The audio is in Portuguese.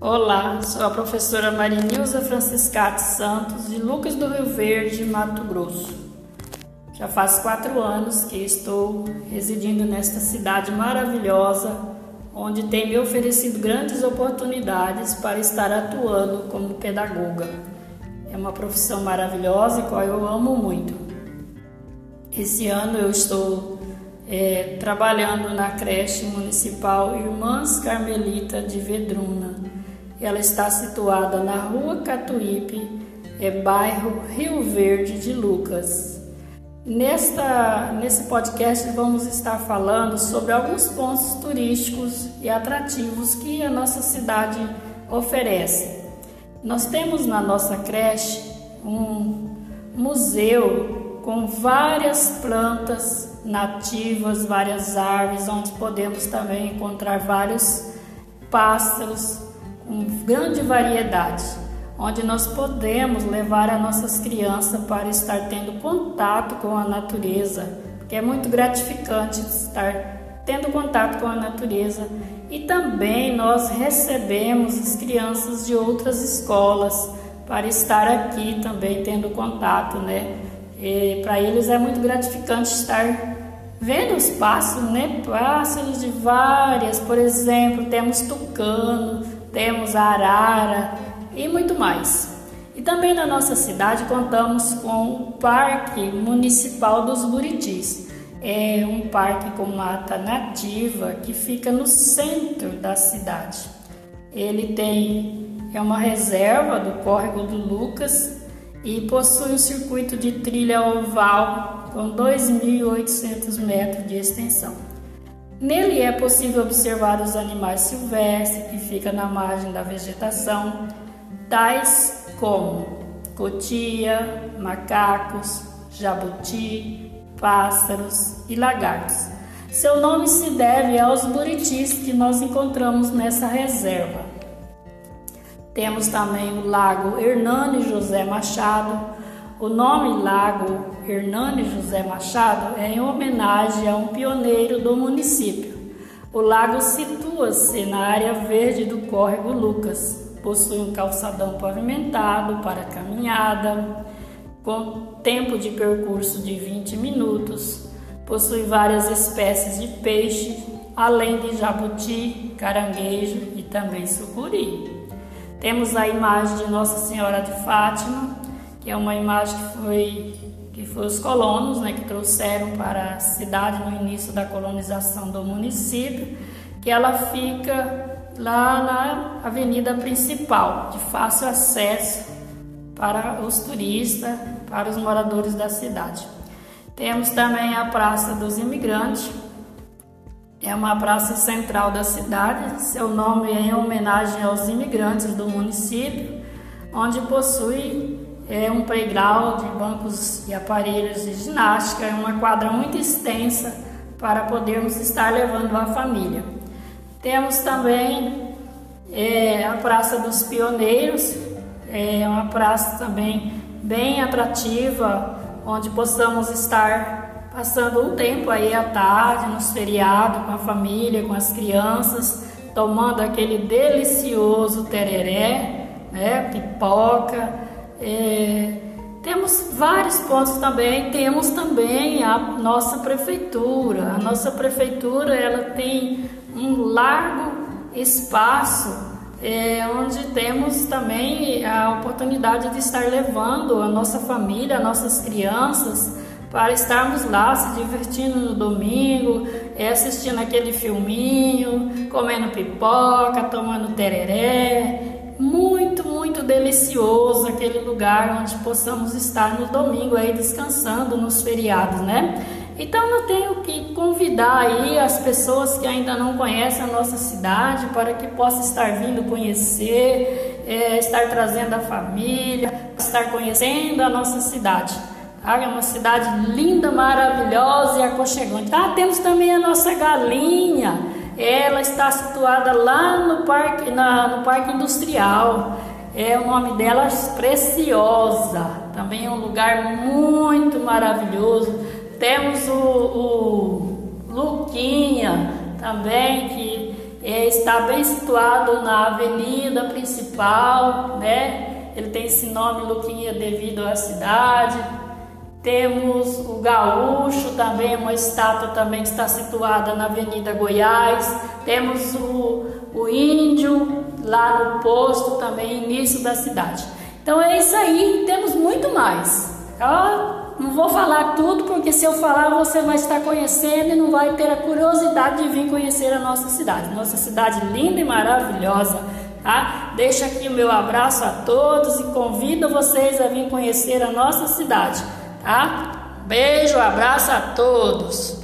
Olá, sou a professora Marinilza Franciscati Santos, de Lucas do Rio Verde, Mato Grosso. Já faz quatro anos que estou residindo nesta cidade maravilhosa, onde tem me oferecido grandes oportunidades para estar atuando como pedagoga. É uma profissão maravilhosa e qual eu amo muito. Esse ano eu estou é, trabalhando na creche municipal Irmãs Carmelita de Vedruna ela está situada na Rua Catuípe, é bairro Rio Verde de Lucas. Nesta, nesse podcast vamos estar falando sobre alguns pontos turísticos e atrativos que a nossa cidade oferece. Nós temos na nossa creche um museu com várias plantas nativas, várias árvores, onde podemos também encontrar vários pássaros com grande variedade, onde nós podemos levar as nossas crianças para estar tendo contato com a natureza, porque é muito gratificante estar tendo contato com a natureza. E também nós recebemos as crianças de outras escolas para estar aqui também tendo contato, né? Para eles é muito gratificante estar vendo os pássaros, né? Pássaros de várias, por exemplo, temos tucano, temos a arara e muito mais. E também na nossa cidade contamos com o Parque Municipal dos Buritis. É um parque com mata nativa que fica no centro da cidade. Ele tem é uma reserva do córrego do Lucas e possui um circuito de trilha oval com 2.800 metros de extensão. Nele é possível observar os animais silvestres que ficam na margem da vegetação, tais como cotia, macacos, jabuti, pássaros e lagartos. Seu nome se deve aos buritis que nós encontramos nessa reserva. Temos também o Lago Hernani José Machado, o nome Lago Hernani José Machado é em homenagem a um pioneiro do município. O lago situa-se na área verde do córrego Lucas. Possui um calçadão pavimentado para caminhada, com tempo de percurso de 20 minutos. Possui várias espécies de peixe, além de jabuti, caranguejo e também sucuri. Temos a imagem de Nossa Senhora de Fátima, que é uma imagem que foi que foi os colonos, né, que trouxeram para a cidade no início da colonização do município, que ela fica lá na avenida principal, de fácil acesso para os turistas, para os moradores da cidade. Temos também a Praça dos Imigrantes, é uma praça central da cidade, seu nome é em homenagem aos imigrantes do município, onde possui é um playground, bancos e aparelhos de ginástica, é uma quadra muito extensa para podermos estar levando a família. Temos também é, a Praça dos Pioneiros, é uma praça também bem atrativa, onde possamos estar passando um tempo aí à tarde, nos feriados, com a família, com as crianças, tomando aquele delicioso tereré, né, pipoca, é, temos vários pontos também, temos também a nossa prefeitura. A nossa prefeitura ela tem um largo espaço é, onde temos também a oportunidade de estar levando a nossa família, nossas crianças para estarmos lá se divertindo no domingo, é, assistindo aquele filminho, comendo pipoca, tomando tereré, muito, delicioso aquele lugar onde possamos estar no domingo aí descansando nos feriados, né? Então eu tenho que convidar aí as pessoas que ainda não conhecem a nossa cidade para que possam estar vindo conhecer, é, estar trazendo a família, estar conhecendo a nossa cidade. Tá? É uma cidade linda, maravilhosa e aconchegante. Ah, temos também a nossa galinha ela está situada lá no parque, na, no parque industrial. É o nome dela Preciosa. Também é um lugar muito maravilhoso. Temos o, o Luquinha também que é, está bem situado na avenida principal, né? Ele tem esse nome Luquinha devido à cidade. Temos o Gaúcho também, uma estátua também que está situada na Avenida Goiás. Temos o, o Índio lá no posto também, início da cidade. Então é isso aí, temos muito mais. Eu não vou falar tudo, porque se eu falar você vai estar conhecendo e não vai ter a curiosidade de vir conhecer a nossa cidade. Nossa cidade linda e maravilhosa, tá? Deixa aqui o meu abraço a todos e convido vocês a vir conhecer a nossa cidade tá? Beijo, abraço a todos.